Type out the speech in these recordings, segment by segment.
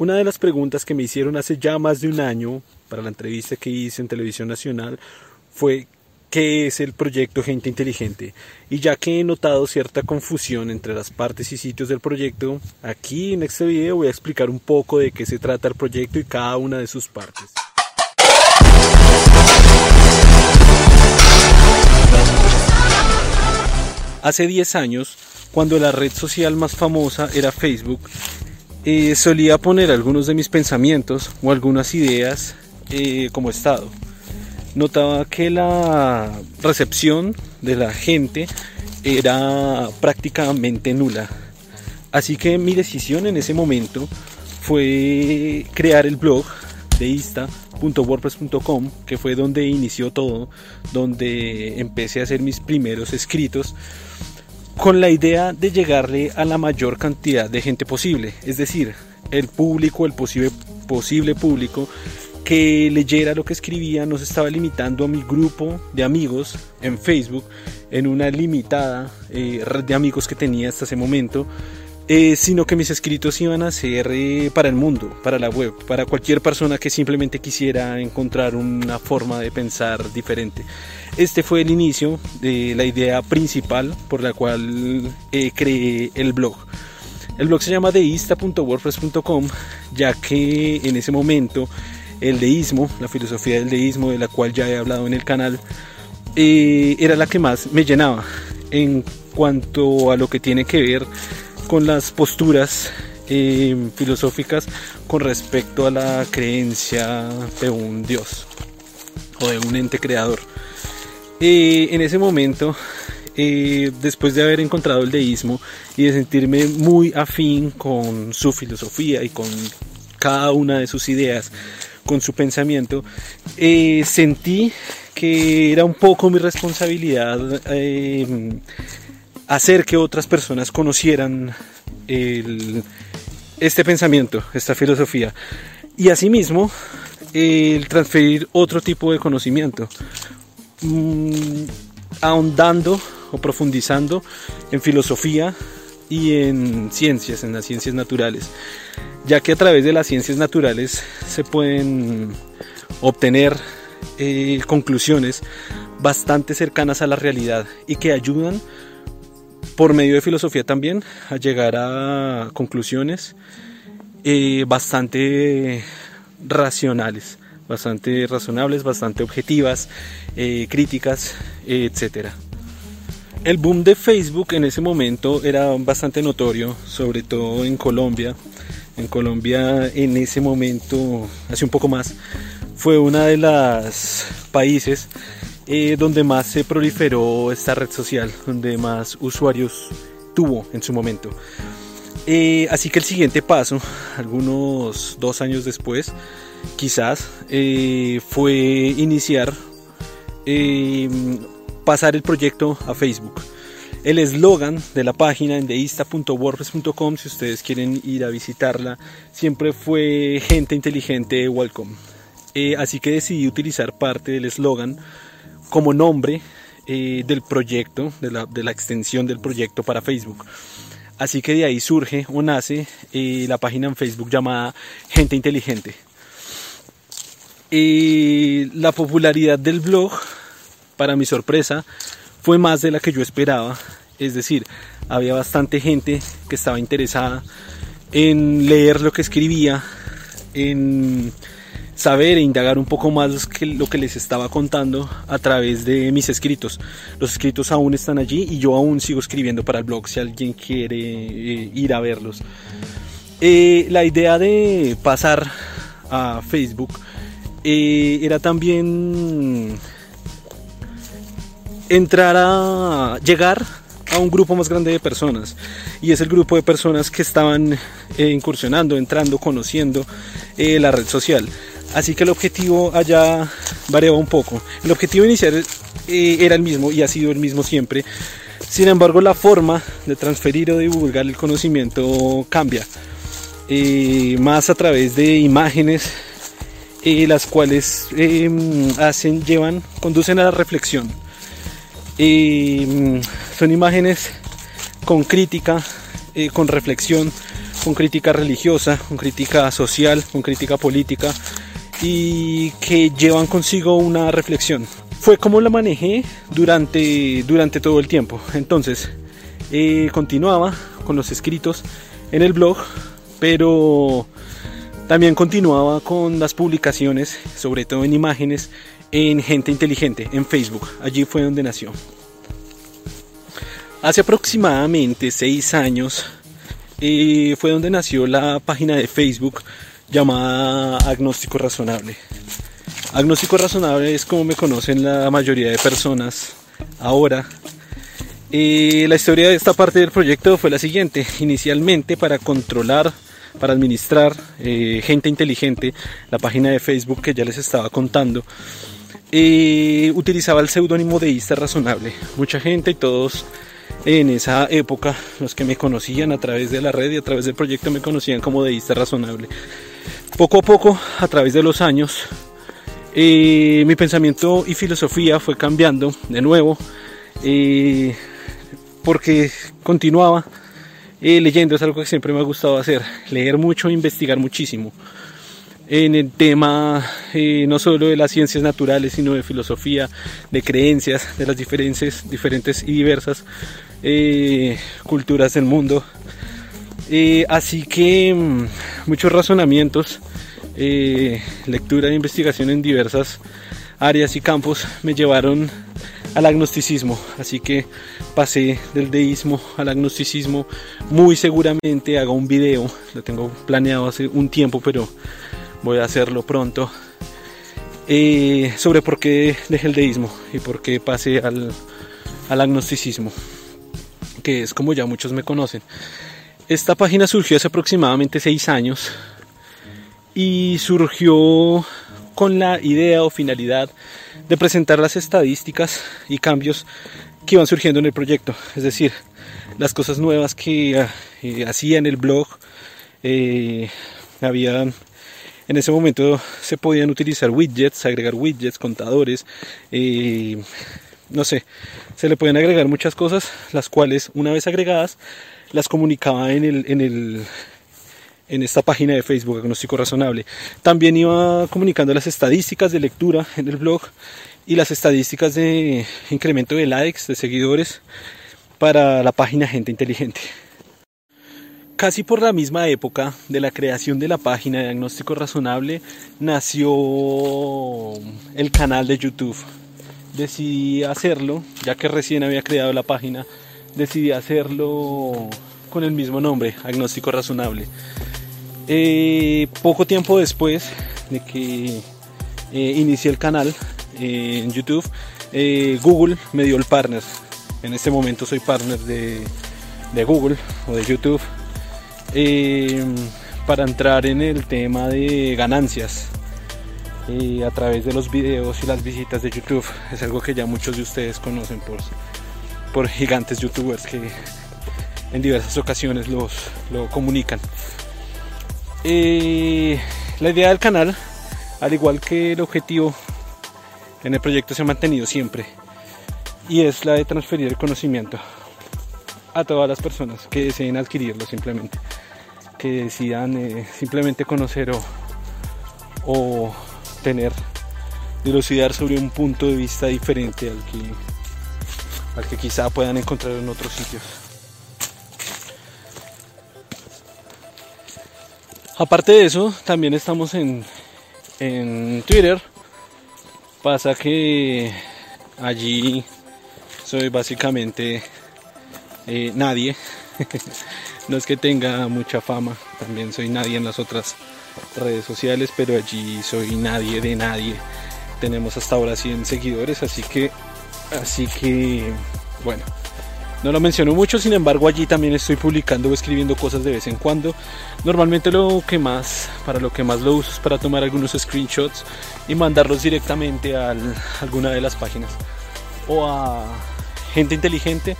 Una de las preguntas que me hicieron hace ya más de un año para la entrevista que hice en Televisión Nacional fue qué es el proyecto Gente Inteligente. Y ya que he notado cierta confusión entre las partes y sitios del proyecto, aquí en este video voy a explicar un poco de qué se trata el proyecto y cada una de sus partes. Hace 10 años, cuando la red social más famosa era Facebook, eh, solía poner algunos de mis pensamientos o algunas ideas eh, como estado notaba que la recepción de la gente era prácticamente nula. Así que mi decisión en ese momento fue crear el blog de ista.wordpress.com, que fue donde inició todo, donde empecé a hacer mis primeros escritos, con la idea de llegarle a la mayor cantidad de gente posible, es decir, el público, el posible, posible público que leyera lo que escribía no se estaba limitando a mi grupo de amigos en Facebook, en una limitada eh, red de amigos que tenía hasta ese momento, eh, sino que mis escritos iban a ser eh, para el mundo, para la web, para cualquier persona que simplemente quisiera encontrar una forma de pensar diferente. Este fue el inicio de la idea principal por la cual creé el blog. El blog se llama deista.wordpress.com ya que en ese momento el deísmo, la filosofía del deísmo de la cual ya he hablado en el canal, eh, era la que más me llenaba en cuanto a lo que tiene que ver con las posturas eh, filosóficas con respecto a la creencia de un Dios o de un ente creador. Eh, en ese momento, después de haber encontrado el deísmo y de sentirme muy afín con su filosofía y con cada una de sus ideas, con su pensamiento, eh, sentí que era un poco mi responsabilidad eh, hacer que otras personas conocieran este pensamiento, esta filosofía. Y asimismo, el transferir otro tipo de conocimiento, mm, ahondando o profundizando en filosofía y en ciencias, en las ciencias naturales ya que a través de las ciencias naturales se pueden obtener eh, conclusiones bastante cercanas a la realidad y que ayudan por medio de filosofía también a llegar a conclusiones eh, bastante racionales, bastante razonables, bastante objetivas, eh, críticas, etc. El boom de Facebook en ese momento era bastante notorio, sobre todo en Colombia, en Colombia en ese momento, hace un poco más, fue uno de los países eh, donde más se proliferó esta red social, donde más usuarios tuvo en su momento. Eh, así que el siguiente paso, algunos dos años después, quizás, eh, fue iniciar, pasar el proyecto a Facebook. El eslogan de la página en deista.wordpress.com, si ustedes quieren ir a visitarla, siempre fue gente inteligente welcome. Eh, así que decidí utilizar parte del eslogan como nombre eh, del proyecto, de la, extensión del proyecto para Facebook. Así que de ahí surge o nace eh, la página en Facebook llamada Gente Inteligente. la popularidad del blog, para mi sorpresa, fue más de la que yo esperaba. Es decir, había bastante gente que estaba interesada en leer lo que escribía, en saber e indagar un poco más lo que les estaba contando a través de mis escritos. Los escritos aún están allí y yo aún sigo escribiendo para el blog si alguien quiere eh, ir a verlos. Eh, la idea de pasar a Facebook eh, era también entrar a llegar a un grupo más grande de personas y es el grupo de personas que estaban incursionando, entrando, conociendo la red social. Así que el objetivo allá variaba un poco. El objetivo inicial eh, era el mismo y ha sido el mismo siempre. Sin embargo, la forma de transferir o divulgar el conocimiento cambia. más a través de imágenes, las cuales hacen, llevan, conducen a la reflexión mm, son imágenes con crítica, eh, con reflexión, con crítica religiosa, con crítica social, con crítica política y que llevan consigo una reflexión. Fue como la manejé durante, durante todo el tiempo. Entonces, eh, continuaba con los escritos en el blog, pero también continuaba con las publicaciones, sobre todo en imágenes, en Gente Inteligente, en Facebook. Allí fue donde nació. Hace aproximadamente seis años eh, fue donde nació la página de Facebook llamada Agnóstico Razonable. Agnóstico Razonable es como me conocen la mayoría de personas ahora. La historia de esta parte del proyecto fue la siguiente. Inicialmente para controlar, para administrar eh, gente inteligente, la página de Facebook que ya les estaba contando, eh, utilizaba el seudónimo de Ista Razonable. Mucha gente y todos en esa época, los que me conocían a través de la red y a través del proyecto me conocían como deísta razonable. Poco a poco, a través de los años, eh, mi pensamiento y filosofía fue cambiando de nuevo, eh, porque continuaba eh, leyendo, es algo que siempre me ha gustado hacer, leer mucho investigar muchísimo en el tema no solo de las ciencias naturales, sino de filosofía, de creencias, de las diferentes, diferentes y diversas culturas del mundo. Así que mm, muchos razonamientos eh, lectura e investigación en diversas áreas y campos me llevaron al agnosticismo. Así que pasé del deísmo al agnosticismo. Muy seguramente haga un video, lo tengo planeado hace un tiempo, pero voy a hacerlo pronto. Eh, sobre por qué dejé el deísmo y por qué pasé al, al agnosticismo, que es como ya muchos me conocen. Esta página surgió hace aproximadamente seis años y surgió con la idea o finalidad de presentar las estadísticas y cambios que iban surgiendo en el proyecto, es decir, las cosas nuevas que eh, hacía en el blog, eh, había en ese momento se podían utilizar widgets, agregar widgets, contadores, eh, no sé, se le pueden agregar muchas cosas, las cuales una vez agregadas las comunicaba en el, en el, en esta página de Facebook, Agnóstico Razonable. También iba comunicando las estadísticas de lectura en el blog y las estadísticas de incremento de likes, de seguidores para la página Gente Inteligente. Casi por la misma época de la creación de la página de Diagnóstico Razonable nació el canal de YouTube. Decidí hacerlo, ya que recién había creado la página, decidí hacerlo con el mismo nombre, Agnóstico Razonable. Eh, poco tiempo después de que eh, inicié el canal eh, en YouTube, Google me dio el partner. En este momento soy partner de, Google o de YouTube para entrar en el tema de ganancias a través de los videos y las visitas de YouTube. Es algo que ya muchos de ustedes conocen por, por gigantes youtubers que en diversas ocasiones los, lo comunican. Eh, la idea del canal, al igual que el objetivo en el proyecto, se ha mantenido siempre y es la de transferir el conocimiento a todas las personas que deseen adquirirlo simplemente, que decidan eh, simplemente conocer o, o tener dilucidar sobre un punto de vista diferente al que, al que quizá puedan encontrar en otros sitios. Aparte de eso, también estamos en, Twitter. Pasa que allí soy básicamente eh, nadie. no es que tenga mucha fama, también soy nadie en las otras redes sociales, pero allí soy nadie de nadie. Tenemos hasta ahora 100 seguidores, así que, así que, bueno, no lo menciono mucho, sin embargo allí también estoy publicando o escribiendo cosas de vez en cuando. Normalmente lo que más, para lo que más lo uso es para tomar algunos screenshots y mandarlos directamente a alguna de las páginas. O a gente inteligente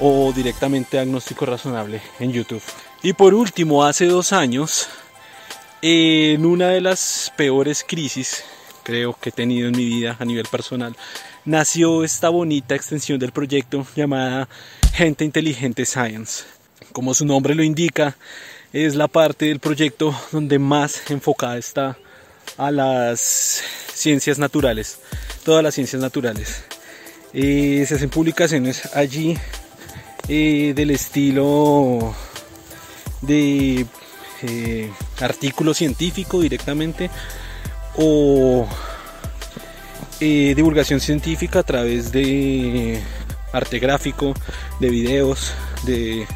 o directamente a agnóstico razonable en YouTube. Y por último, hace dos años, en una de las peores crisis creo que he tenido en mi vida a nivel personal, nació esta bonita extensión del proyecto llamada Gente Inteligente Science. Como su nombre lo indica, es la parte del proyecto donde más enfocada está a las ciencias naturales, todas las ciencias naturales. Eh, se hacen publicaciones allí eh, del estilo de eh, artículo científico directamente o divulgación científica a través de arte gráfico, de videos, de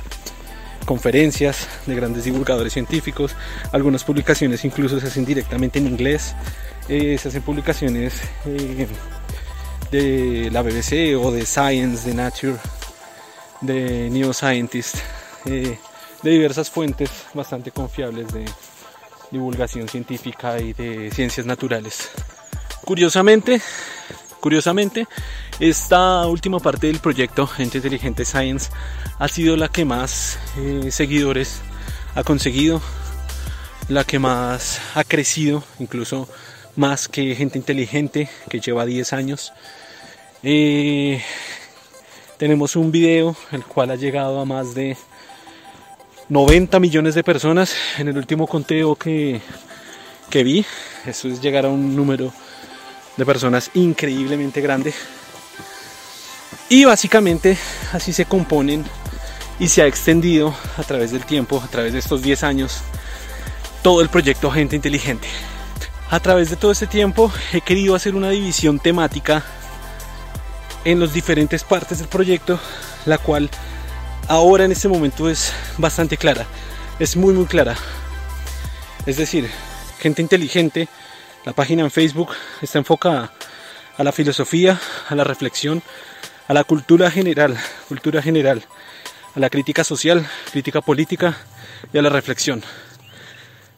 conferencias de grandes divulgadores científicos, algunas publicaciones incluso se hacen directamente en inglés, se hacen publicaciones de la BBC o de Science, de Nature, de Neoscientist, eh, de diversas fuentes bastante confiables de divulgación científica y de ciencias naturales. Curiosamente, curiosamente, esta última parte del proyecto Gente Inteligente Science ha sido la que más eh, seguidores ha conseguido, la que más ha crecido, incluso más que Gente Inteligente, que lleva 10 años. Eh, tenemos un video el cual ha llegado a más de 90 millones de personas en el último conteo que, que vi. Eso es llegar a un número de personas increíblemente grande. Y básicamente así se componen y se ha extendido a través del tiempo, a través de estos 10 años, todo el proyecto Gente Inteligente. A través de todo este tiempo he querido hacer una división temática en las diferentes partes del proyecto, la cual ahora en este momento es bastante clara, es muy muy clara. Es decir, gente inteligente, la página en Facebook está enfocada a la filosofía, a la reflexión, a la cultura general, cultura general, a la crítica social, crítica política y a la reflexión.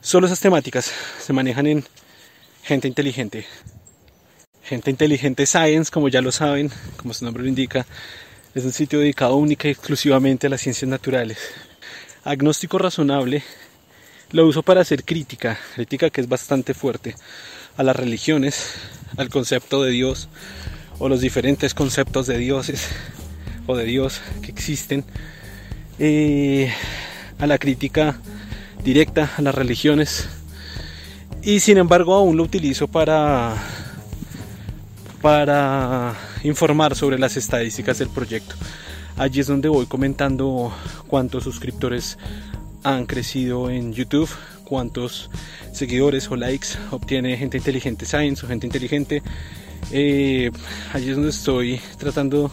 Solo esas temáticas se manejan en gente inteligente. Gente Inteligente Science, como ya lo saben, como su nombre lo indica, es un sitio dedicado única y exclusivamente a las ciencias naturales. Agnóstico razonable lo uso para hacer crítica, crítica que es bastante fuerte a las religiones, al concepto de Dios o los diferentes conceptos de dioses o de Dios que existen, eh, a la crítica directa a las religiones y sin embargo aún lo utilizo para para informar sobre las estadísticas del proyecto. Allí es donde voy comentando cuántos suscriptores han crecido en YouTube, cuántos seguidores o likes obtiene gente inteligente Science o gente inteligente. Eh, allí es donde estoy tratando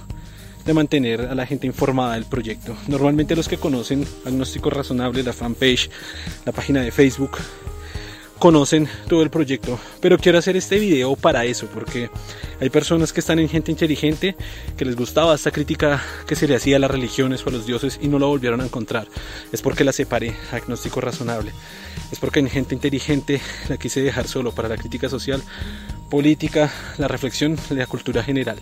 de mantener a la gente informada del proyecto. Normalmente los que conocen Agnóstico Razonable, la fanpage, la página de Facebook, conocen todo el proyecto. Pero quiero hacer este video para eso, porque hay personas que están en gente inteligente que les gustaba esta crítica que se le hacía a las religiones o a los dioses y no lo volvieron a encontrar. Es porque la separé, agnóstico razonable. Es porque en gente inteligente la quise dejar solo para la crítica social, política, la reflexión, la cultura general.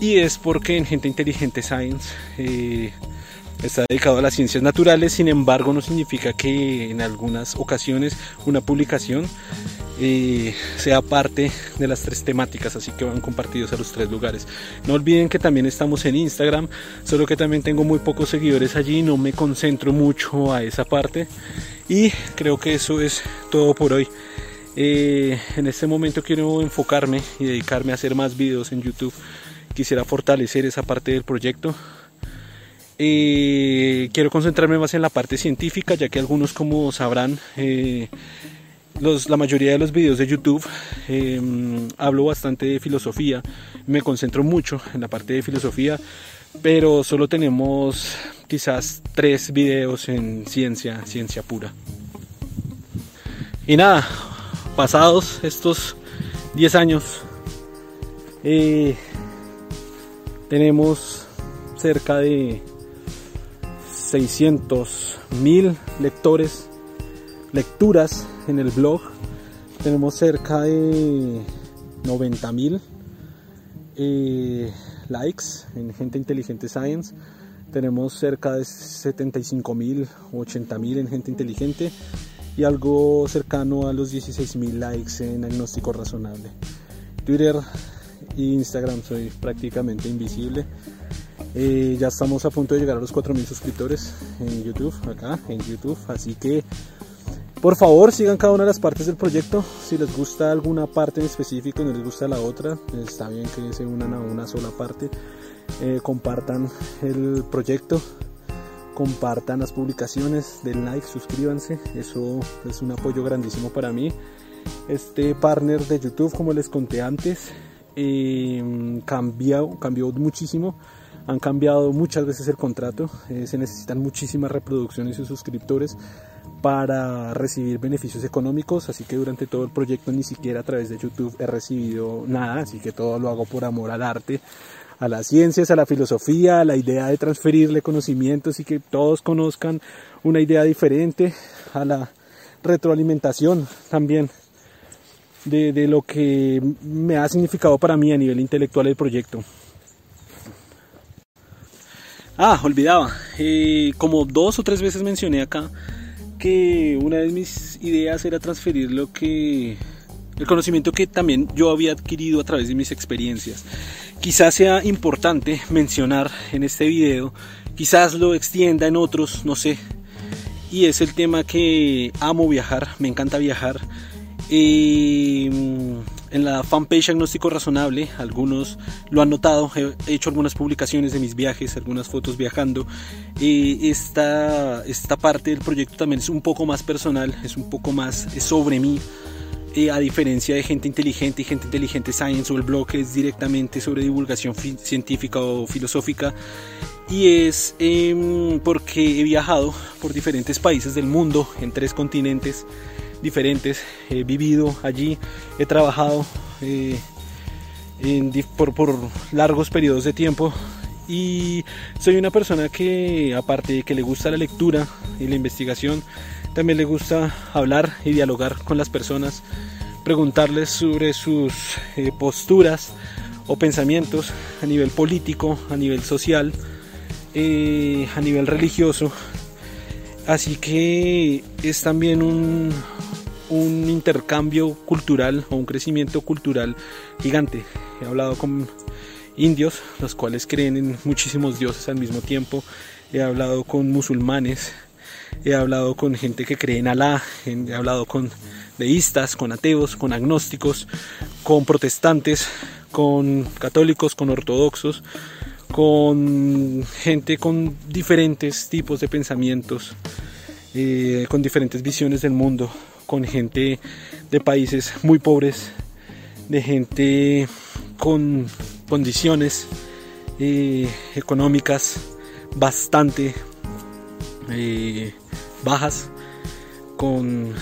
Y es porque en gente inteligente science eh, está dedicado a las ciencias naturales, sin embargo no significa que en algunas ocasiones una publicación eh, sea parte de las tres temáticas, así que van compartidos a los tres lugares. No olviden que también estamos en Instagram, solo que también tengo muy pocos seguidores allí, no me concentro mucho a esa parte y creo que eso es todo por hoy. Eh, en este momento quiero enfocarme y dedicarme a hacer más videos en YouTube. Quisiera fortalecer esa parte del proyecto eh, quiero concentrarme más en la parte científica, ya que algunos, como sabrán, eh, la mayoría de los videos de YouTube em, hablo bastante de filosofía, me concentro mucho en la parte de filosofía, pero solo tenemos quizás tres videos en ciencia, ciencia pura. Y nada, pasados estos 10 años, eh, tenemos cerca de 600 mil lectores, lecturas en el blog. Tenemos cerca de 90 mil eh, likes en Gente Inteligente Science. Tenemos cerca de 75 mil, 80 mil en Gente Inteligente y algo cercano a los 16 mil likes en Agnóstico Razonable. Twitter e Instagram soy prácticamente invisible Eh, ya estamos a punto de llegar a los 4.000 suscriptores en YouTube, acá en YouTube, así que por favor sigan cada una de las partes del proyecto, si les gusta alguna parte en específico y no les gusta la otra, está bien que se unan a una sola parte, eh, compartan el proyecto, compartan las publicaciones, den like, suscríbanse, eso es un apoyo grandísimo para mí. Este partner de YouTube, como les conté antes, eh, cambió, cambió muchísimo han cambiado muchas veces el contrato, eh, se necesitan muchísimas reproducciones y suscriptores para recibir beneficios económicos, así que durante todo el proyecto ni siquiera a través de YouTube he recibido nada, así que todo lo hago por amor al arte, a las ciencias, a la filosofía, a la idea de transferirle conocimientos y que todos conozcan una idea diferente, a la retroalimentación también de, de lo que me ha significado para mí a nivel intelectual el proyecto. Ah, olvidaba. Eh, como dos o tres veces mencioné acá que una de mis ideas era transferir lo que el conocimiento que también yo había adquirido a través de mis experiencias. Quizás sea importante mencionar en este video, quizás lo extienda en otros, no sé. Y es el tema que amo viajar, me encanta viajar. Y en la fanpage Agnóstico Razonable, algunos lo han notado, he hecho algunas publicaciones de mis viajes, algunas fotos viajando. esta, esta parte del proyecto también es un poco más personal, es un poco más sobre mí. a diferencia de gente inteligente y gente inteligente science o el blog es directamente sobre divulgación científica o filosófica y es em, porque he viajado por diferentes países del mundo en tres continentes diferentes. He vivido allí, he trabajado eh, por, largos periodos de tiempo y soy una persona que aparte de que le gusta la lectura y la investigación, también le gusta hablar y dialogar con las personas, preguntarles sobre sus eh, posturas o pensamientos a nivel político, a nivel social, eh, a nivel religioso. Así que es también un, un intercambio cultural o un crecimiento cultural gigante. He hablado con indios, los cuales creen en muchísimos dioses al mismo tiempo. He hablado con musulmanes, he hablado con gente que cree en Alá, he hablado con deístas, con ateos, con agnósticos, con protestantes, con católicos, con ortodoxos, con gente con diferentes tipos de pensamientos, eh, con diferentes visiones del mundo con gente de países muy pobres, de gente con condiciones eh, económicas bastante eh, bajas, con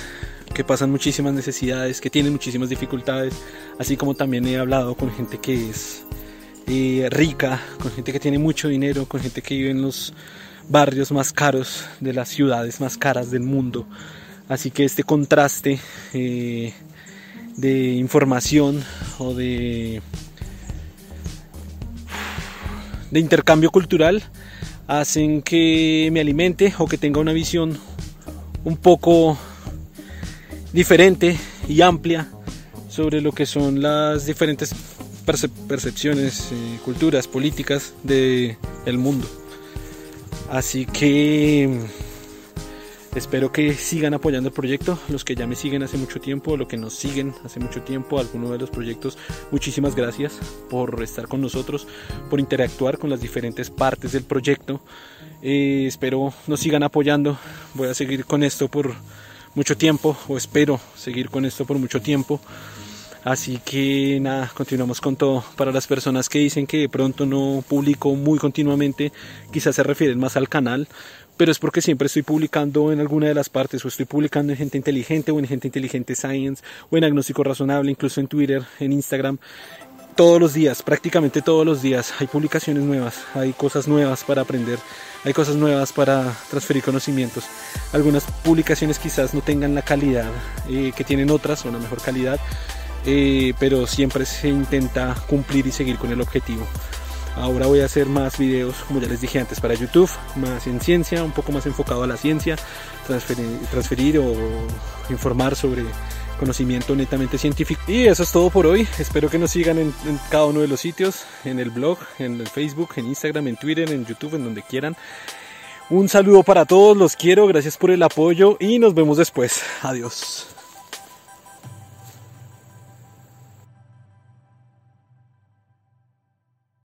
que pasan muchísimas necesidades, que tienen muchísimas dificultades, así como también he hablado con gente que es eh, rica, con gente que tiene mucho dinero, con gente que vive en los barrios más caros de las ciudades más caras del mundo, Así que este contraste eh, de información o de, de intercambio cultural hacen que me alimente o que tenga una visión un poco diferente y amplia sobre lo que son las diferentes percepciones, eh, culturas, políticas del mundo. Así que Espero que sigan apoyando el proyecto, los que ya me siguen hace mucho tiempo, los que nos siguen hace mucho tiempo, alguno de los proyectos, muchísimas gracias por estar con nosotros, por interactuar con las diferentes partes del proyecto. Eh, espero nos sigan apoyando, voy a seguir con esto por mucho tiempo, o espero seguir con esto por mucho tiempo. Así que nada, continuamos con todo. Para las personas que dicen que de pronto no publico muy continuamente, quizás se refieren más al canal pero es porque siempre estoy publicando en alguna de las partes, o estoy publicando en Gente Inteligente, o en Gente Inteligente Science, o en Agnóstico Razonable, incluso en Twitter, en Instagram. Todos los días, prácticamente todos los días, hay publicaciones nuevas, hay cosas nuevas para aprender, hay cosas nuevas para transferir conocimientos. Algunas publicaciones quizás no tengan la calidad eh, que tienen otras, o una mejor calidad, eh, pero siempre se intenta cumplir y seguir con el objetivo. Ahora voy a hacer más videos, como ya les dije antes, para YouTube, más en ciencia, un poco más enfocado a la ciencia, transferir, o informar sobre conocimiento netamente científico. Y eso es todo por hoy. Espero que nos sigan en, en cada uno de los sitios, en el blog, en el Facebook, en Instagram, en Twitter, en YouTube, en donde quieran. Un saludo para todos, los quiero, gracias por el apoyo y nos vemos después. Adiós.